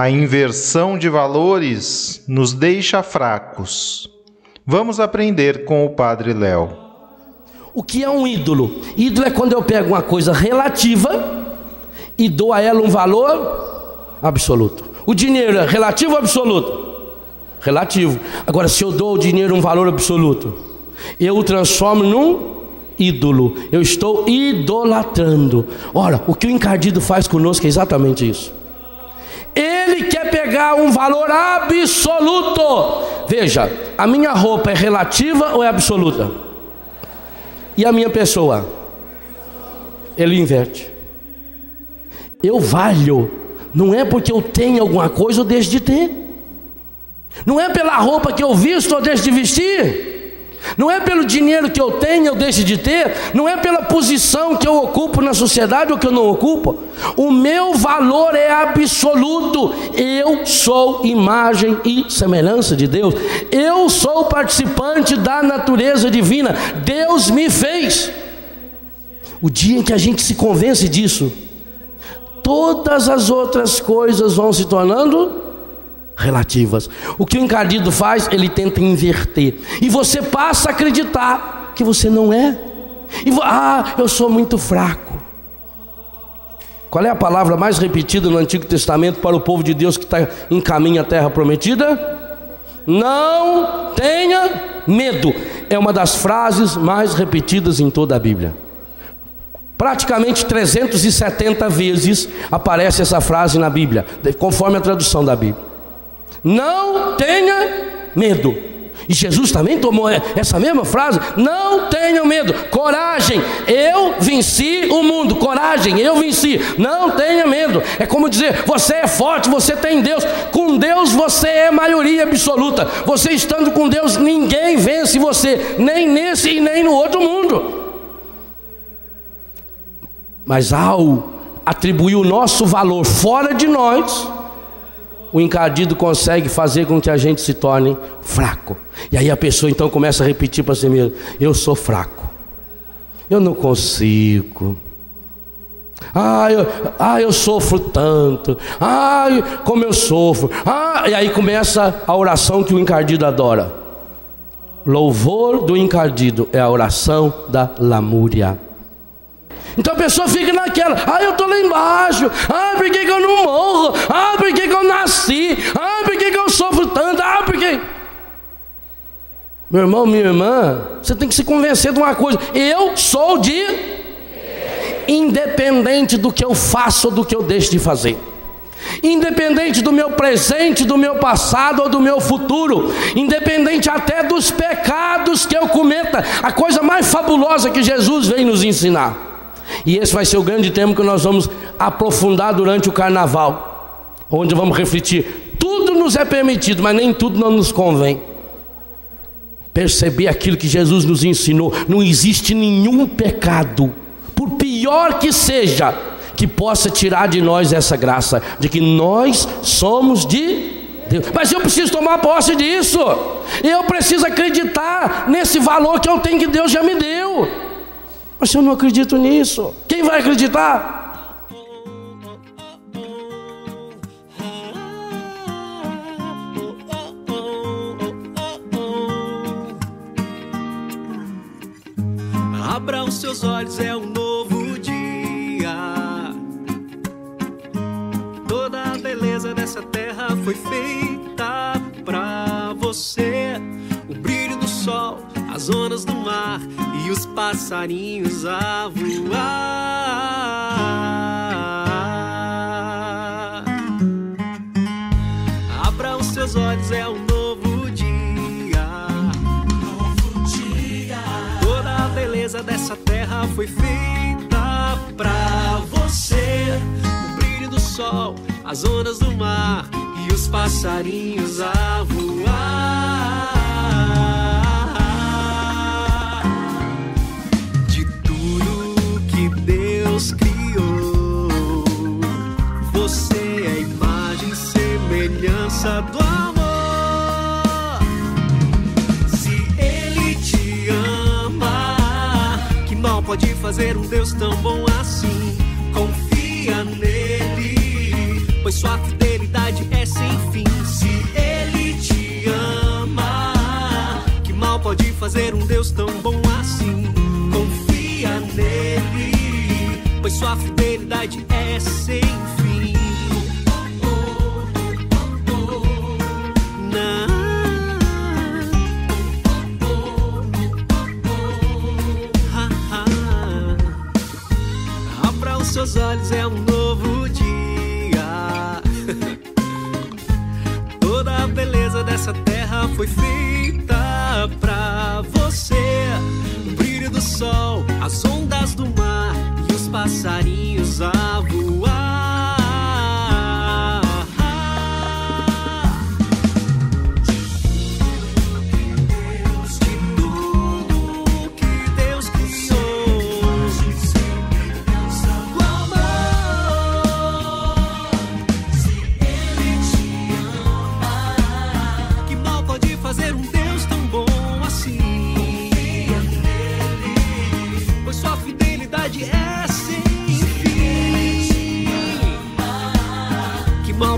A inversão de valores nos deixa fracos. Vamos aprender com o Padre Léo. O que é um ídolo? Ídolo é quando eu pego uma coisa relativa e dou a ela um valor absoluto. O dinheiro é relativo ou absoluto? Relativo. Agora, se eu dou ao dinheiro um valor absoluto, eu o transformo num ídolo. Eu estou idolatrando. Ora, o que o encardido faz conosco é exatamente isso. Ele quer pegar um valor absoluto. Veja, a minha roupa é relativa ou é absoluta? E a minha pessoa? Ele inverte. Eu valho, não é porque eu tenho alguma coisa ou deixo de ter. Não é pela roupa que eu visto ou deixo de vestir. Não é pelo dinheiro que eu tenho ou deixo de ter, não é pela posição que eu ocupo na sociedade ou que eu não ocupo. O meu valor é absoluto. Eu sou imagem e semelhança de Deus. Eu sou participante da natureza divina. Deus me fez. O dia em que a gente se convence disso, todas as outras coisas vão se tornando relativas. O que o encardido faz, ele tenta inverter. E você passa a acreditar que você não é. E ah, eu sou muito fraco. Qual é a palavra mais repetida no Antigo Testamento para o povo de Deus que está em caminho à terra prometida? Não tenha medo. É uma das frases mais repetidas em toda a Bíblia. Praticamente 370 vezes aparece essa frase na Bíblia, conforme a tradução da Bíblia. Não tenha medo. E Jesus também tomou essa mesma frase: não tenha medo, coragem, eu venci o mundo, coragem, eu venci, não tenha medo. É como dizer: você é forte, você tem Deus, com Deus você é maioria absoluta, você estando com Deus, ninguém vence você, nem nesse e nem no outro mundo. Mas ao atribuir o nosso valor fora de nós, o encardido consegue fazer com que a gente se torne fraco. E aí a pessoa então começa a repetir para si mesmo: Eu sou fraco, eu não consigo. Ah eu, ah, eu sofro tanto. Ah, como eu sofro. Ah, e aí começa a oração que o encardido adora. Louvor do encardido é a oração da lamúria. Então a pessoa fica naquela, ah, eu estou lá embaixo, ah, por que, que eu não morro? Ah, por que, que eu nasci? Ah, por que, que eu sofro tanto? Ah, por que. Meu irmão, minha irmã, você tem que se convencer de uma coisa: eu sou de. Independente do que eu faço ou do que eu deixo de fazer. Independente do meu presente, do meu passado ou do meu futuro, independente até dos pecados que eu cometa, a coisa mais fabulosa que Jesus vem nos ensinar e esse vai ser o grande tema que nós vamos aprofundar durante o carnaval, onde vamos refletir. Tudo nos é permitido, mas nem tudo não nos convém. Perceber aquilo que Jesus nos ensinou: não existe nenhum pecado, por pior que seja, que possa tirar de nós essa graça, de que nós somos de Deus. Mas eu preciso tomar posse disso, eu preciso acreditar nesse valor que eu tenho que Deus já me deu. Mas eu não acredito nisso. Quem vai acreditar? Abra os seus olhos, é um novo dia. Toda a beleza dessa terra foi feita pra você. O brilho do sol, as ondas do mar e os passarinhos a voar. Foi feita pra você. O brilho do sol, as ondas do mar e os passarinhos a voar. De tudo que Deus criou, você é a imagem e semelhança do fazer um Deus tão bom assim? Confia nele, pois sua fidelidade é sem fim. Se Ele te ama, que mal pode fazer um Deus tão bom assim? Confia nele, pois sua fidelidade é sem fim. Seus olhos, é um novo dia. Toda a beleza dessa terra foi feita pra você. O brilho do sol, as ondas do mar e os passarinhos a voar.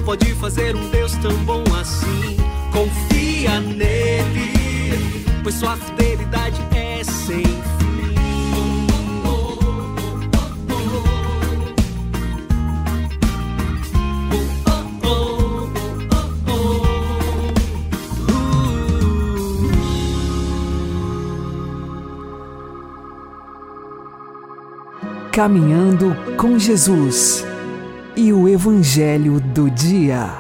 Pode fazer um Deus tão bom assim? Confia nele, pois sua fidelidade é sem fim. Caminhando com Jesus e o Evangelho do Dia.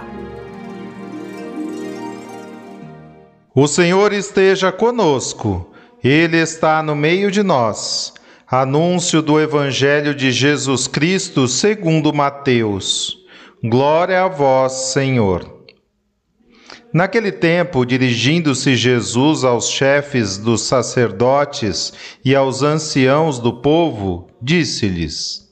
O Senhor esteja conosco, Ele está no meio de nós. Anúncio do Evangelho de Jesus Cristo segundo Mateus. Glória a vós, Senhor. Naquele tempo, dirigindo-se Jesus aos chefes dos sacerdotes e aos anciãos do povo, disse-lhes: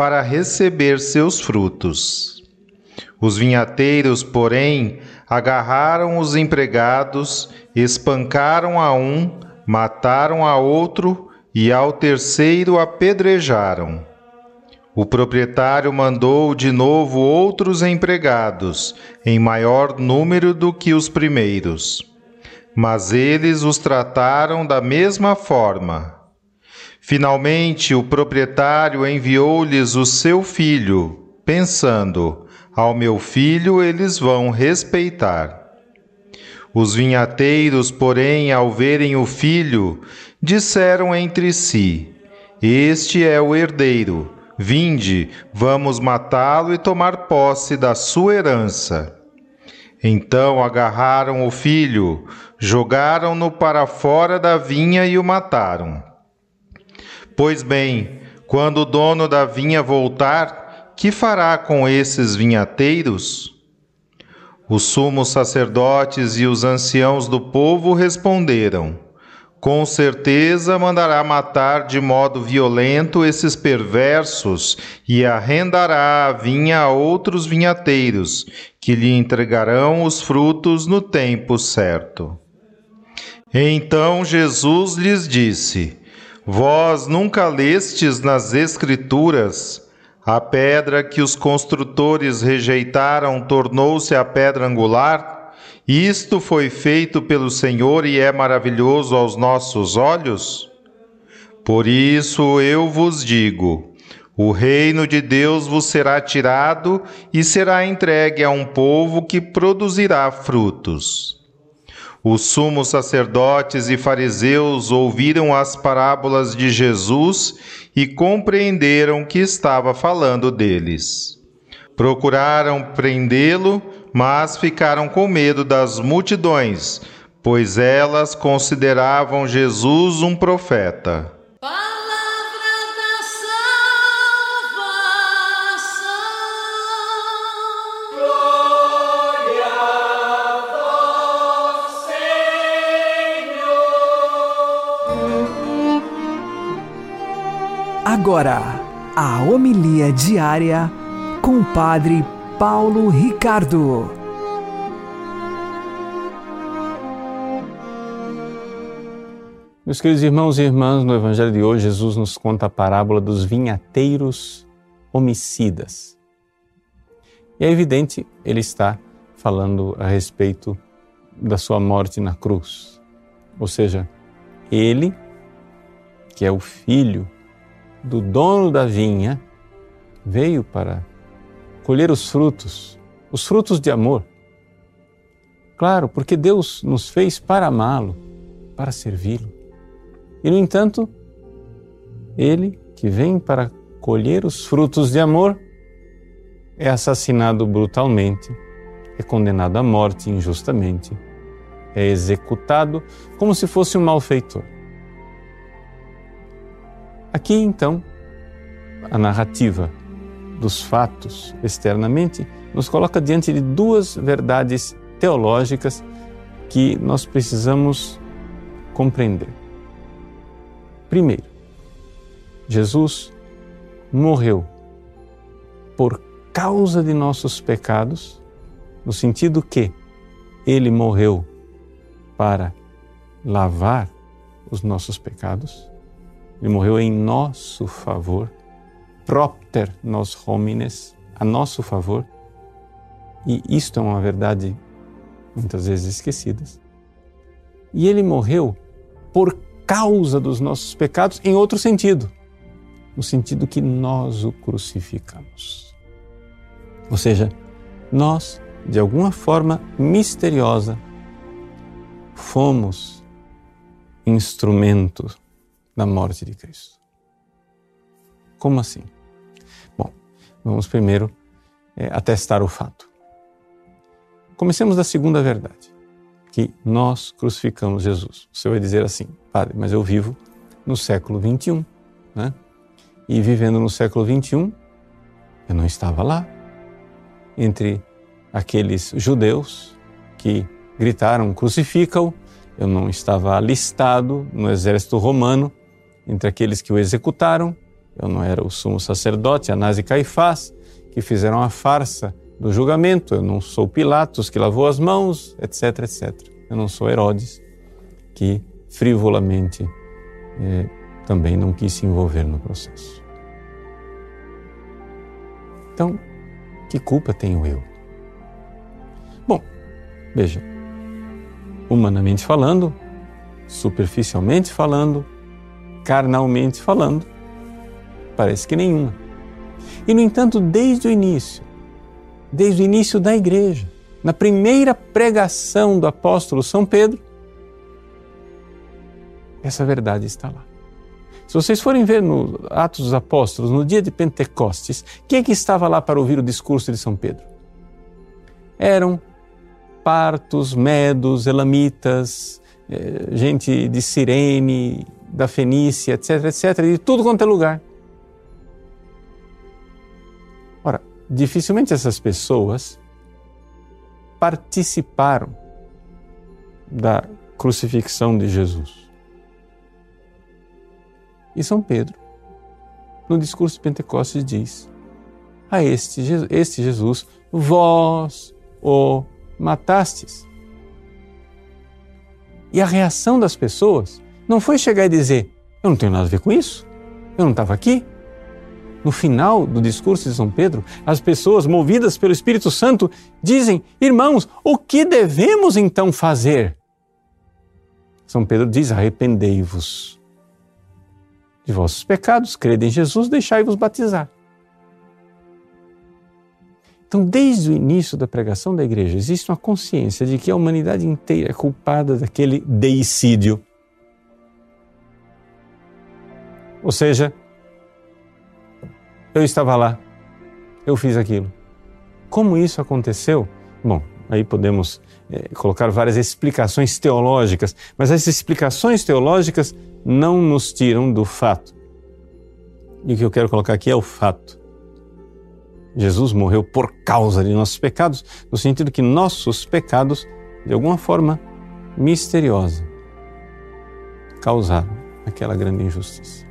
para receber seus frutos. Os vinhateiros, porém, agarraram os empregados, espancaram a um, mataram a outro e ao terceiro apedrejaram. O proprietário mandou de novo outros empregados, em maior número do que os primeiros. Mas eles os trataram da mesma forma. Finalmente, o proprietário enviou-lhes o seu filho, pensando: ao meu filho eles vão respeitar. Os vinhateiros, porém, ao verem o filho, disseram entre si: Este é o herdeiro. Vinde, vamos matá-lo e tomar posse da sua herança. Então agarraram o filho, jogaram-no para fora da vinha e o mataram. Pois bem, quando o dono da vinha voltar, que fará com esses vinhateiros? Os sumos sacerdotes e os anciãos do povo responderam: Com certeza mandará matar de modo violento esses perversos e arrendará a vinha a outros vinhateiros, que lhe entregarão os frutos no tempo certo. Então Jesus lhes disse: Vós nunca lestes nas Escrituras a pedra que os construtores rejeitaram tornou-se a pedra angular? Isto foi feito pelo Senhor e é maravilhoso aos nossos olhos? Por isso eu vos digo: o reino de Deus vos será tirado e será entregue a um povo que produzirá frutos. Os sumos sacerdotes e fariseus ouviram as parábolas de Jesus e compreenderam que estava falando deles. Procuraram prendê-lo, mas ficaram com medo das multidões, pois elas consideravam Jesus um profeta. Agora, a homilia diária com o Padre Paulo Ricardo. Meus queridos irmãos e irmãs, no Evangelho de hoje, Jesus nos conta a parábola dos vinhateiros homicidas. E é evidente, ele está falando a respeito da sua morte na cruz. Ou seja, ele, que é o filho do dono da vinha veio para colher os frutos, os frutos de amor. Claro, porque Deus nos fez para amá-lo, para servi-lo. E, no entanto, ele que vem para colher os frutos de amor é assassinado brutalmente, é condenado à morte injustamente, é executado como se fosse um malfeitor. Aqui, então, a narrativa dos fatos externamente nos coloca diante de duas verdades teológicas que nós precisamos compreender. Primeiro, Jesus morreu por causa de nossos pecados, no sentido que ele morreu para lavar os nossos pecados ele morreu em nosso favor, propter nos homines, a nosso favor. E isto é uma verdade muitas vezes esquecida. E ele morreu por causa dos nossos pecados em outro sentido, no sentido que nós o crucificamos. Ou seja, nós, de alguma forma misteriosa, fomos instrumentos da morte de Cristo. Como assim? Bom, vamos primeiro é, atestar o fato. Comecemos da segunda verdade, que nós crucificamos Jesus. Você vai dizer assim, padre, mas eu vivo no século 21, né? E vivendo no século 21, eu não estava lá entre aqueles judeus que gritaram crucifica-o, eu não estava alistado no exército romano entre aqueles que o executaram. Eu não era o sumo sacerdote, Anás e Caifás, que fizeram a farsa do julgamento. Eu não sou Pilatos, que lavou as mãos, etc, etc. Eu não sou Herodes, que frivolamente eh, também não quis se envolver no processo. Então, que culpa tenho eu? Bom, veja, humanamente falando, superficialmente falando, carnalmente falando, parece que nenhuma. E, no entanto, desde o início, desde o início da igreja, na primeira pregação do apóstolo São Pedro, essa verdade está lá. Se vocês forem ver no Atos dos Apóstolos, no dia de Pentecostes, quem é que estava lá para ouvir o discurso de São Pedro? Eram partos, medos, elamitas, eh, gente de Cirene, da Fenícia, etc, etc, de tudo quanto é lugar. Ora, dificilmente essas pessoas participaram da crucifixão de Jesus. E São Pedro, no discurso de Pentecostes, diz: A este, este Jesus, vós o matastes. E a reação das pessoas não foi chegar e dizer: Eu não tenho nada a ver com isso, eu não estava aqui. No final do discurso de São Pedro, as pessoas movidas pelo Espírito Santo dizem: Irmãos, o que devemos então fazer? São Pedro diz: Arrependei-vos de vossos pecados, crede em Jesus, deixai-vos batizar. Então, desde o início da pregação da igreja, existe uma consciência de que a humanidade inteira é culpada daquele deicídio. Ou seja, eu estava lá, eu fiz aquilo. Como isso aconteceu? Bom, aí podemos é, colocar várias explicações teológicas, mas essas explicações teológicas não nos tiram do fato. E o que eu quero colocar aqui é o fato. Jesus morreu por causa de nossos pecados, no sentido que nossos pecados, de alguma forma misteriosa, causaram aquela grande injustiça.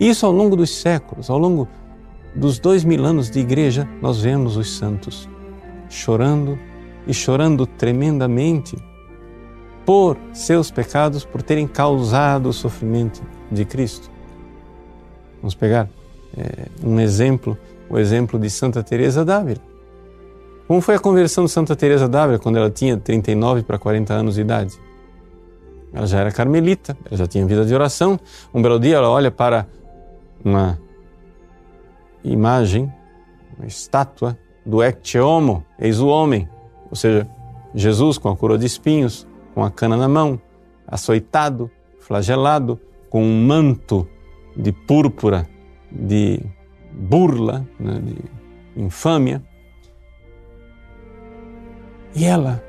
E isso ao longo dos séculos, ao longo dos dois mil anos de igreja, nós vemos os santos chorando e chorando tremendamente por seus pecados, por terem causado o sofrimento de Cristo. Vamos pegar é, um exemplo, o exemplo de Santa Teresa d'Ávila. Como foi a conversão de Santa Teresa d'Ávila quando ela tinha 39 para 40 anos de idade? Ela já era carmelita, ela já tinha vida de oração. Um belo dia ela olha para uma imagem, uma estátua do ecce homo, eis o homem, ou seja, Jesus com a coroa de espinhos, com a cana na mão, açoitado, flagelado, com um manto de púrpura, de burla, né, de infâmia. E ela,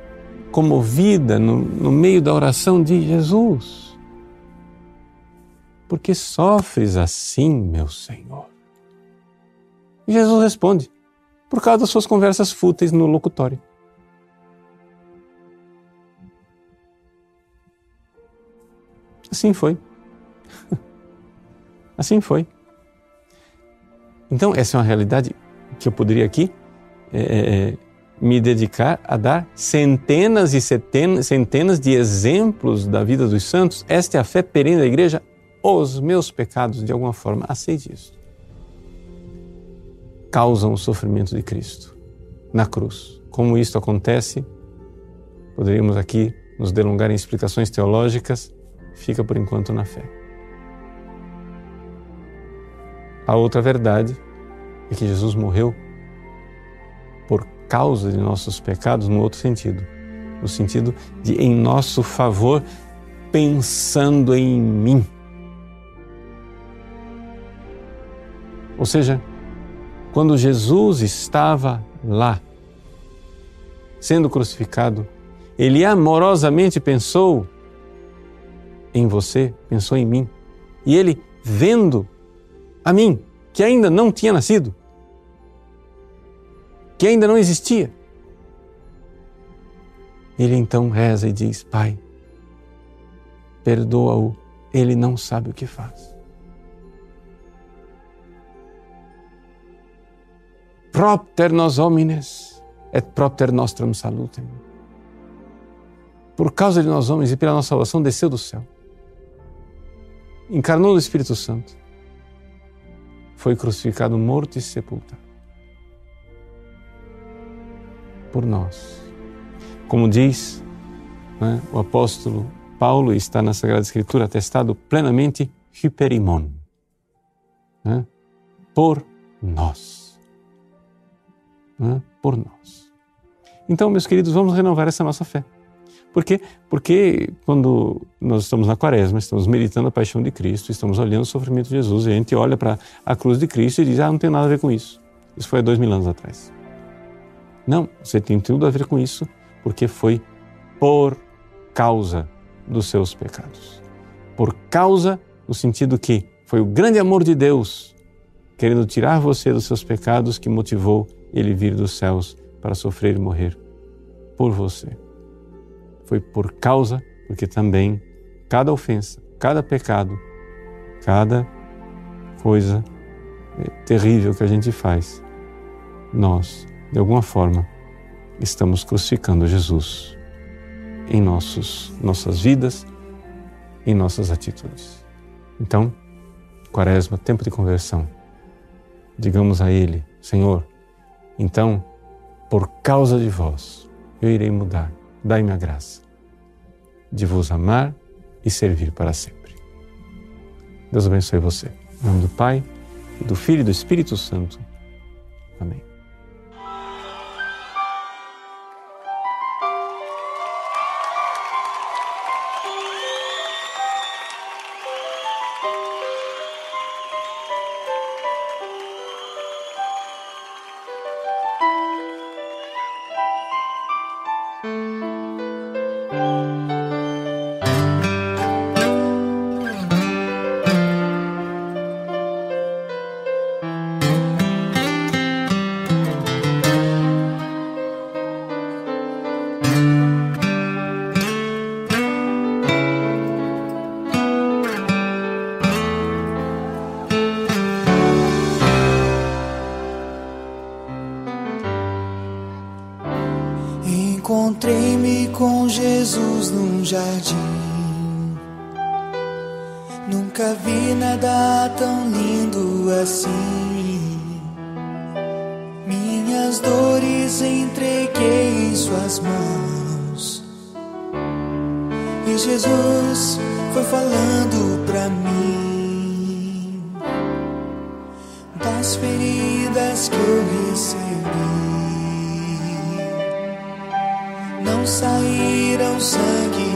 comovida no, no meio da oração, diz: Jesus, por que sofres assim, meu Senhor? Jesus responde: por causa das suas conversas fúteis no locutório. Assim foi. Assim foi. Então, essa é uma realidade que eu poderia aqui é, é, é, me dedicar a dar centenas e centenas de exemplos da vida dos santos. Esta é a fé perene da igreja. Os meus pecados, de alguma forma, aceite isso. Causam o sofrimento de Cristo na cruz. Como isto acontece, poderíamos aqui nos delongar em explicações teológicas, fica por enquanto na fé. A outra verdade é que Jesus morreu por causa de nossos pecados no outro sentido, no sentido de em nosso favor, pensando em mim. Ou seja, quando Jesus estava lá, sendo crucificado, ele amorosamente pensou em você, pensou em mim. E ele, vendo a mim, que ainda não tinha nascido, que ainda não existia, ele então reza e diz: Pai, perdoa-o, ele não sabe o que faz. Propter nos homines et propter nostrum salutem. Por causa de nós homens e pela nossa salvação, desceu do céu encarnou no Espírito Santo, foi crucificado, morto e sepultado. Por nós. Como diz né, o apóstolo Paulo, está na Sagrada Escritura atestado plenamente, hyperimon. Né, por nós. Né, por nós. Então, meus queridos, vamos renovar essa nossa fé. Por quê? Porque quando nós estamos na quaresma, estamos meditando a paixão de Cristo, estamos olhando o sofrimento de Jesus, e a gente olha para a cruz de Cristo e diz, ah, não tem nada a ver com isso. Isso foi há dois mil anos atrás. Não, você tem tudo a ver com isso, porque foi por causa dos seus pecados. Por causa, no sentido que foi o grande amor de Deus, querendo tirar você dos seus pecados, que motivou ele vir dos céus para sofrer e morrer por você foi por causa, porque também cada ofensa, cada pecado cada coisa eh, terrível que a gente faz, nós, de alguma forma, estamos crucificando Jesus em nossos, nossas vidas, em nossas atitudes. Então, Quaresma, tempo de conversão. Digamos a Ele, Senhor, então, por causa de vós, eu irei mudar. Dai-me a graça de vos amar e servir para sempre. Deus abençoe você. Em nome do Pai, do Filho e do Espírito Santo. Amém. Jardim. Nunca vi nada tão lindo assim. Minhas dores entreguei em Suas mãos. E Jesus foi falando pra mim das feridas que eu recebi. não saíram sangue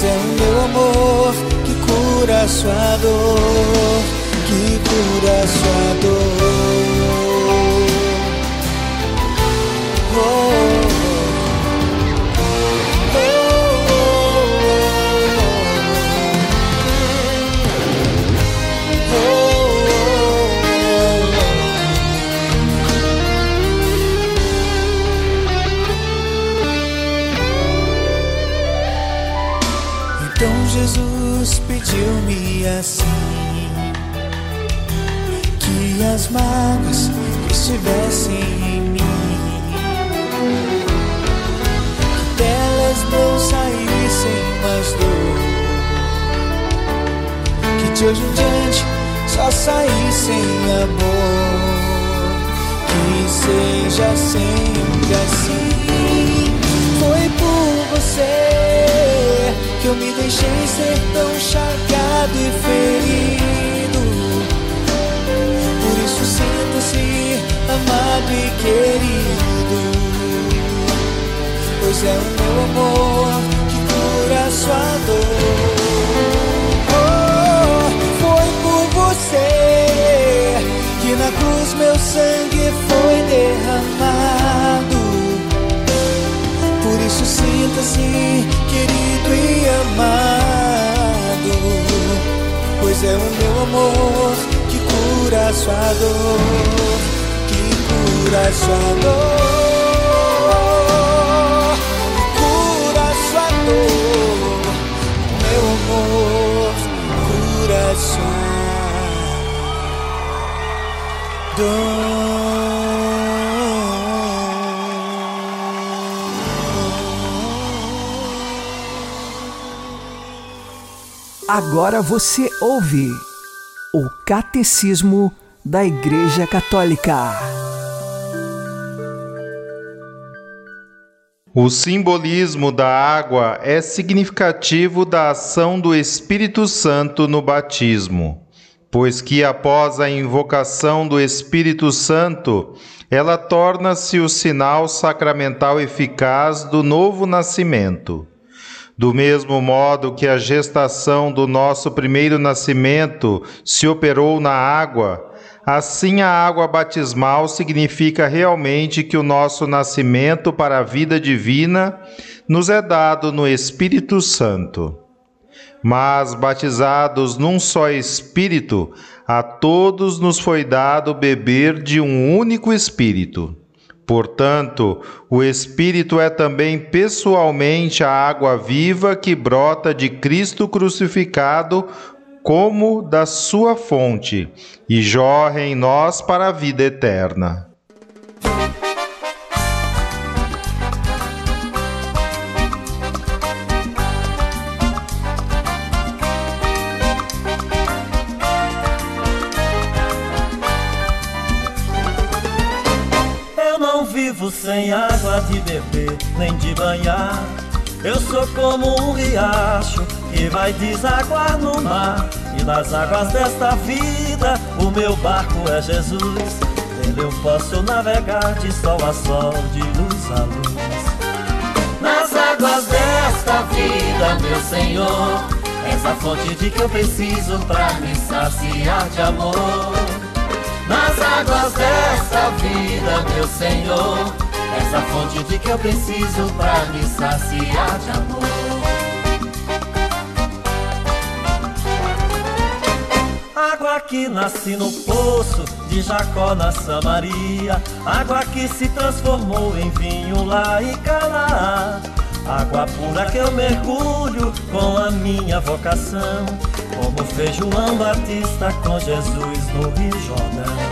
Pois é o meu amor que cura a sua dor, que cura a sua dor. Oh, Jesus pediu-me assim que as mágoas que estivessem em mim. Que delas não saíssem mais dor. Que de hoje em diante só saíssem amor. Que seja sempre assim. Foi por você que eu me deixei ser tão chagado e ferido. Por isso sinta-se amado e querido. Pois é o meu amor que cura sua dor. Oh, foi por você que na cruz meu sangue foi derramado. Por isso sinta-se querido amado. Pois é o meu amor que cura sua dor, que cura sua dor, cura sua dor. Meu amor cura sua Agora você ouve o Catecismo da Igreja Católica. O simbolismo da água é significativo da ação do Espírito Santo no batismo, pois que após a invocação do Espírito Santo, ela torna-se o sinal sacramental eficaz do novo nascimento. Do mesmo modo que a gestação do nosso primeiro nascimento se operou na água, Assim, a água batismal significa realmente que o nosso nascimento para a vida divina nos é dado no Espírito Santo. Mas, batizados num só Espírito, a todos nos foi dado beber de um único Espírito. Portanto, o Espírito é também pessoalmente a água viva que brota de Cristo crucificado como da sua fonte, e jorre em nós para a vida eterna. De beber, nem de banhar. Eu sou como um riacho que vai desaguar no mar. E nas águas desta vida, o meu barco é Jesus. Nele eu posso navegar de sol a sol, de luz a luz. Nas águas desta vida, meu Senhor, essa fonte de que eu preciso pra me saciar de amor. Nas águas desta vida, meu Senhor, essa fonte de que eu preciso pra me saciar de amor. Água que nasce no poço de Jacó na Samaria, água que se transformou em vinho lá em Canaã. Água pura que eu mergulho com a minha vocação, como fez João Batista com Jesus no Rio Jordão.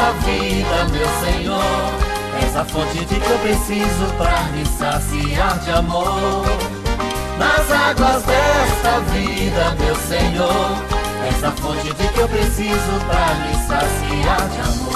Desta vida, meu Senhor, essa fonte de que eu preciso para me saciar de amor nas águas desta vida, meu Senhor. Essa fonte de que eu preciso para me saciar de amor.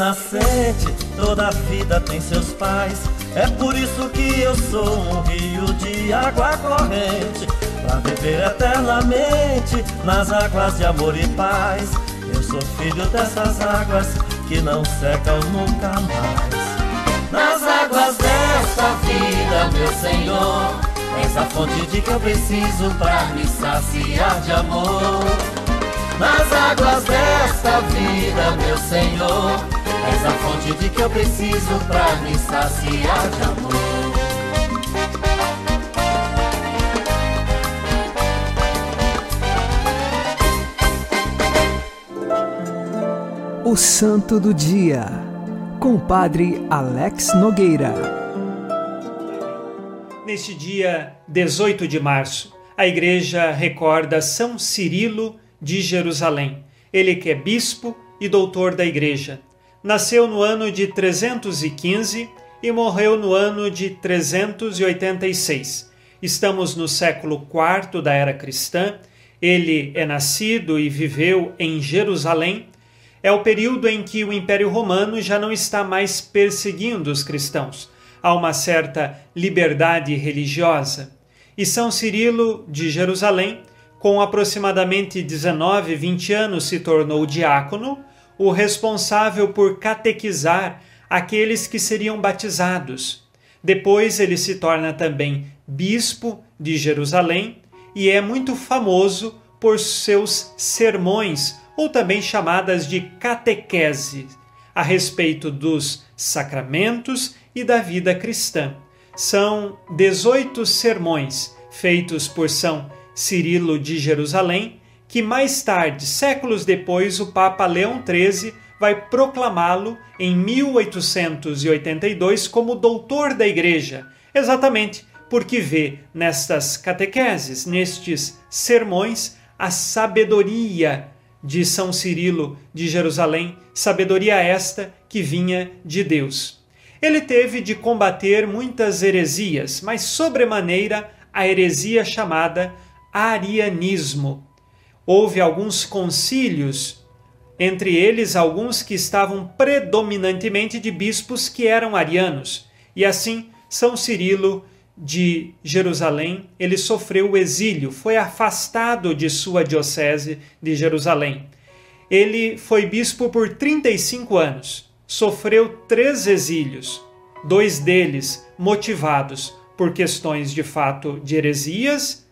Nascente, toda vida tem seus pais. É por isso que eu sou um rio de água corrente, pra viver eternamente nas águas de amor e paz. Eu sou filho dessas águas que não secam nunca mais. Nas águas desta vida, meu Senhor, essa fonte de que eu preciso pra me saciar de amor. Nas águas desta vida, meu Senhor, essa fonte de que eu preciso pra me saciar de amor. O Santo do Dia, com o Padre Alex Nogueira. Neste dia 18 de março, a Igreja recorda São Cirilo de Jerusalém, ele que é bispo e doutor da Igreja. Nasceu no ano de 315 e morreu no ano de 386. Estamos no século IV da era cristã. Ele é nascido e viveu em Jerusalém. É o período em que o Império Romano já não está mais perseguindo os cristãos. Há uma certa liberdade religiosa. E São Cirilo de Jerusalém, com aproximadamente 19, 20 anos, se tornou diácono, o responsável por catequizar aqueles que seriam batizados. Depois ele se torna também bispo de Jerusalém e é muito famoso por seus sermões, ou também chamadas de catequese, a respeito dos sacramentos e da vida cristã. São 18 sermões feitos por São Cirilo de Jerusalém, que mais tarde, séculos depois, o Papa Leão XIII vai proclamá-lo em 1882 como doutor da Igreja, exatamente porque vê nestas catequeses, nestes sermões, a sabedoria de São Cirilo de Jerusalém, sabedoria esta que vinha de Deus. Ele teve de combater muitas heresias, mas sobremaneira a heresia chamada arianismo. Houve alguns concílios, entre eles alguns que estavam predominantemente de bispos que eram arianos, e assim São Cirilo de Jerusalém, ele sofreu o exílio, foi afastado de sua diocese de Jerusalém. Ele foi bispo por 35 anos, sofreu três exílios, dois deles motivados por questões de fato de heresias,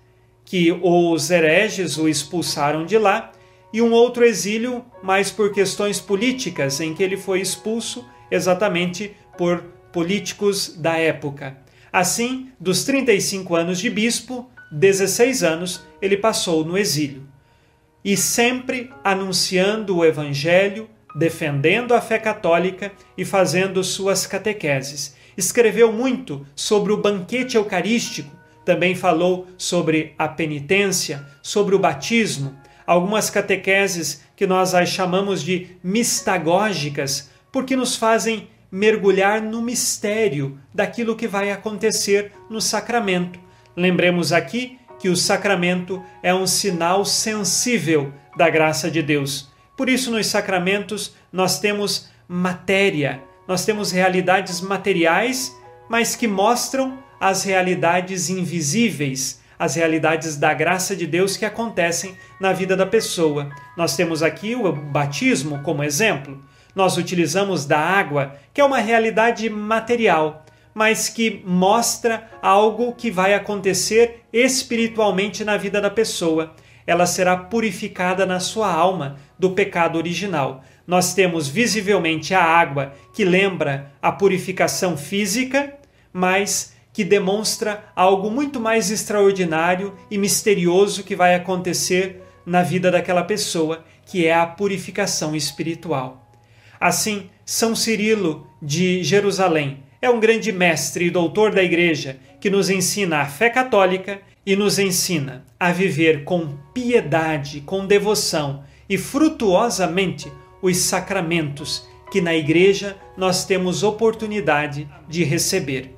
que os hereges o expulsaram de lá, e um outro exílio mais por questões políticas, em que ele foi expulso exatamente por políticos da época. Assim, dos 35 anos de bispo, 16 anos ele passou no exílio. E sempre anunciando o Evangelho, defendendo a fé católica e fazendo suas catequeses. Escreveu muito sobre o banquete eucarístico, também falou sobre a penitência, sobre o batismo, algumas catequeses que nós as chamamos de mistagógicas, porque nos fazem mergulhar no mistério daquilo que vai acontecer no sacramento. Lembremos aqui que o sacramento é um sinal sensível da graça de Deus. Por isso, nos sacramentos, nós temos matéria, nós temos realidades materiais, mas que mostram as realidades invisíveis, as realidades da graça de Deus que acontecem na vida da pessoa. Nós temos aqui o batismo como exemplo nós utilizamos da água, que é uma realidade material, mas que mostra algo que vai acontecer espiritualmente na vida da pessoa. Ela será purificada na sua alma do pecado original. Nós temos visivelmente a água, que lembra a purificação física, mas que demonstra algo muito mais extraordinário e misterioso que vai acontecer na vida daquela pessoa, que é a purificação espiritual. Assim, São Cirilo de Jerusalém é um grande mestre e doutor da Igreja que nos ensina a fé católica e nos ensina a viver com piedade, com devoção e frutuosamente os sacramentos que na Igreja nós temos oportunidade de receber.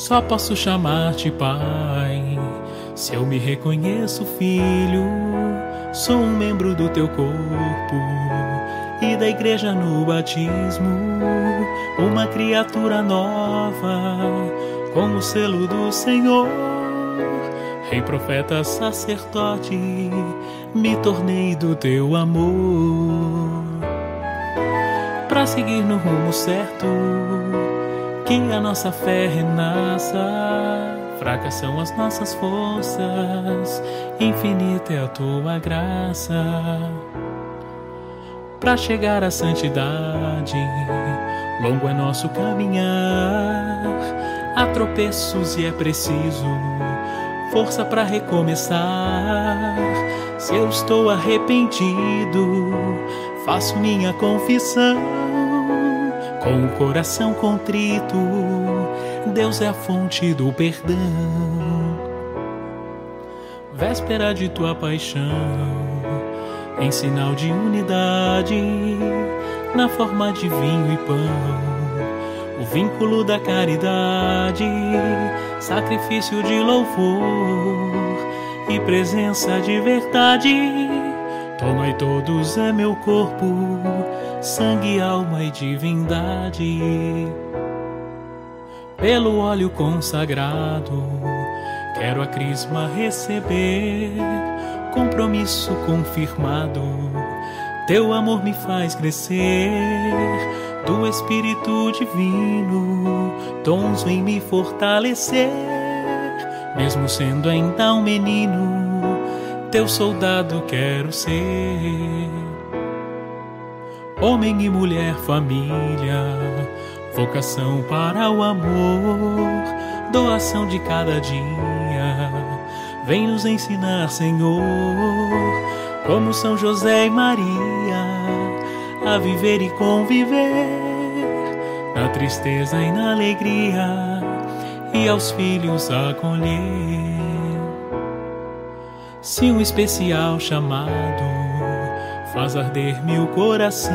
Só posso chamar-te Pai, se eu me reconheço filho, sou um membro do teu corpo e da igreja no batismo, uma criatura nova, com o selo do Senhor. Rei, profeta, sacerdote, me tornei do teu amor. Para seguir no rumo certo, que a nossa fé renasça. Fracas são as nossas forças, infinita é a tua graça para chegar à santidade. Longo é nosso caminhar, há tropeços e é preciso força para recomeçar. Se eu estou arrependido, faço minha confissão com o coração contrito. Deus é a fonte do perdão. Véspera de tua paixão em sinal de unidade, na forma de vinho e pão, o vínculo da caridade, sacrifício de louvor e presença de verdade. Tomai todos é meu corpo, sangue, alma e divindade. Pelo óleo consagrado, quero a crisma receber compromisso confirmado. Teu amor me faz crescer, do Espírito Divino, tons vem me fortalecer. Mesmo sendo ainda um menino, teu soldado quero ser. Homem e mulher, família, vocação para o amor, doação de cada dia. Vem nos ensinar, Senhor, como São José e Maria, a viver e conviver na tristeza e na alegria, e aos filhos acolher. Se um especial chamado faz arder-me o coração,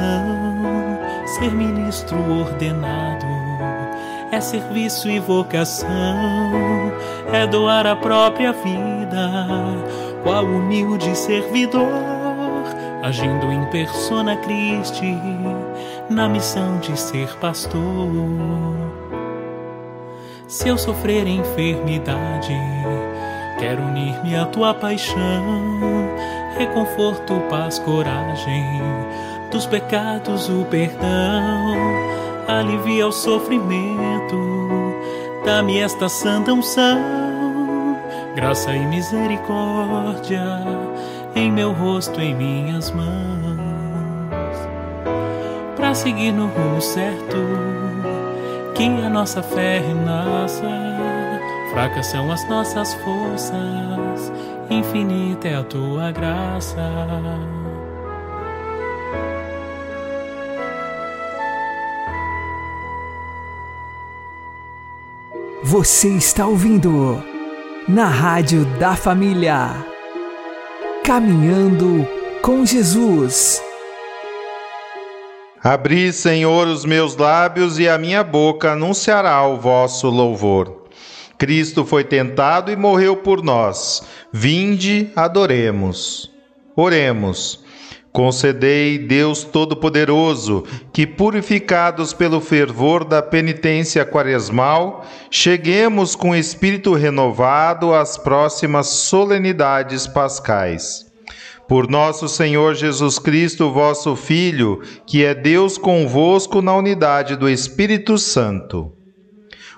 ser ministro ordenado é serviço e vocação, é doar a própria vida, qual humilde servidor, agindo em persona Christi, na missão de ser pastor. Se eu sofrer enfermidade, quero unir-me à tua paixão, reconforto, paz, coragem, dos pecados o perdão, alivia o sofrimento, dá-me esta santa unção, graça e misericórdia em meu rosto, em minhas mãos, para seguir no rumo certo, que a nossa fé renasça, fracas são as nossas forças, infinita é a tua graça. Você está ouvindo na Rádio da Família. Caminhando com Jesus. Abri, Senhor, os meus lábios e a minha boca anunciará o vosso louvor. Cristo foi tentado e morreu por nós. Vinde, adoremos. Oremos. Concedei, Deus Todo-Poderoso, que, purificados pelo fervor da penitência quaresmal, cheguemos com espírito renovado às próximas solenidades pascais. Por nosso Senhor Jesus Cristo, vosso Filho, que é Deus convosco na unidade do Espírito Santo.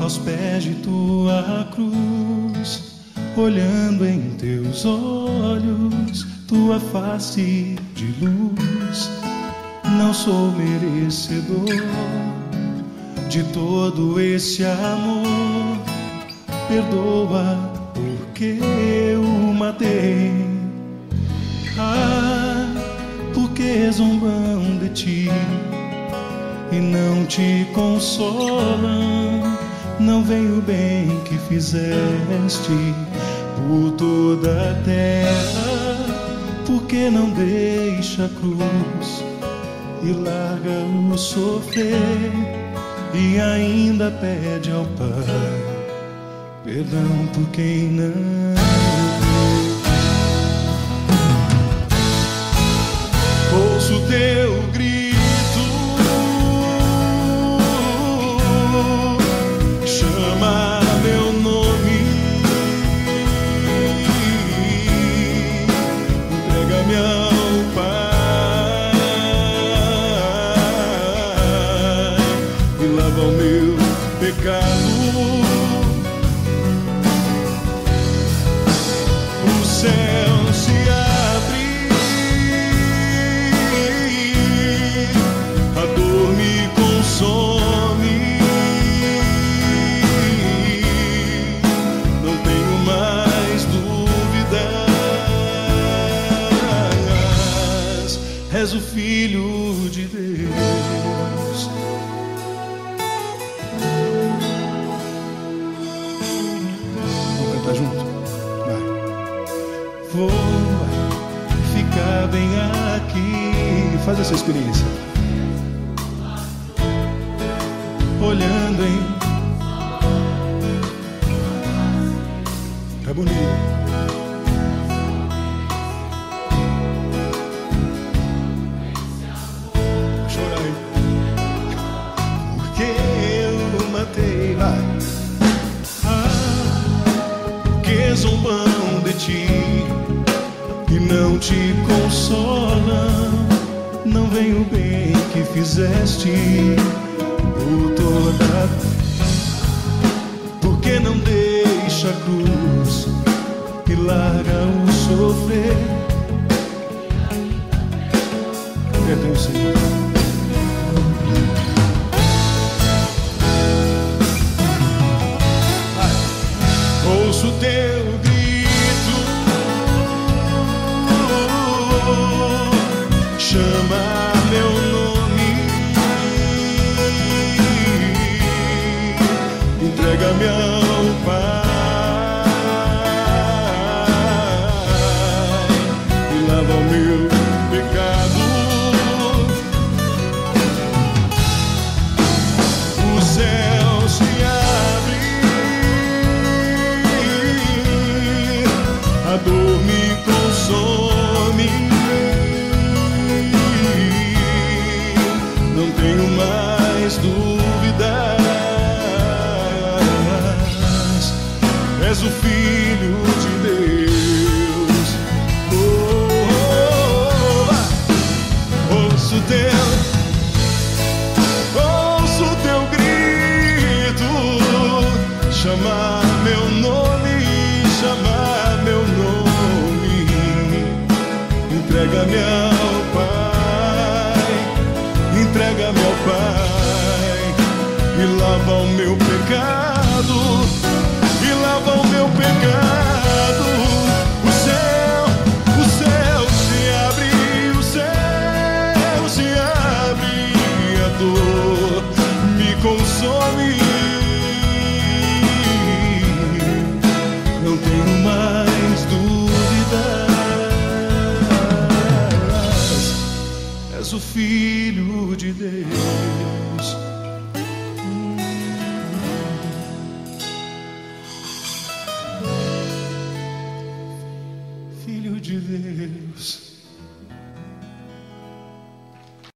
Aos pés de tua cruz olhando em teus olhos, tua face de luz. Não sou merecedor de todo esse amor. Perdoa porque eu matei. Ah, porque zombam de ti e não te consolam. Não vem o bem que fizeste por toda a terra, porque não deixa a cruz e larga o sofrer? E ainda pede ao Pai perdão por quem não. Ouço teu Faz essa experiência. Olhando em. Tá bonito. Chorai. Porque eu matei. Vai. Ah, que zombam de ti e não te consola vem o bem que fizeste por toda. Porque não deixa a cruz e larga o sofrer? Perdão, Senhor. filho.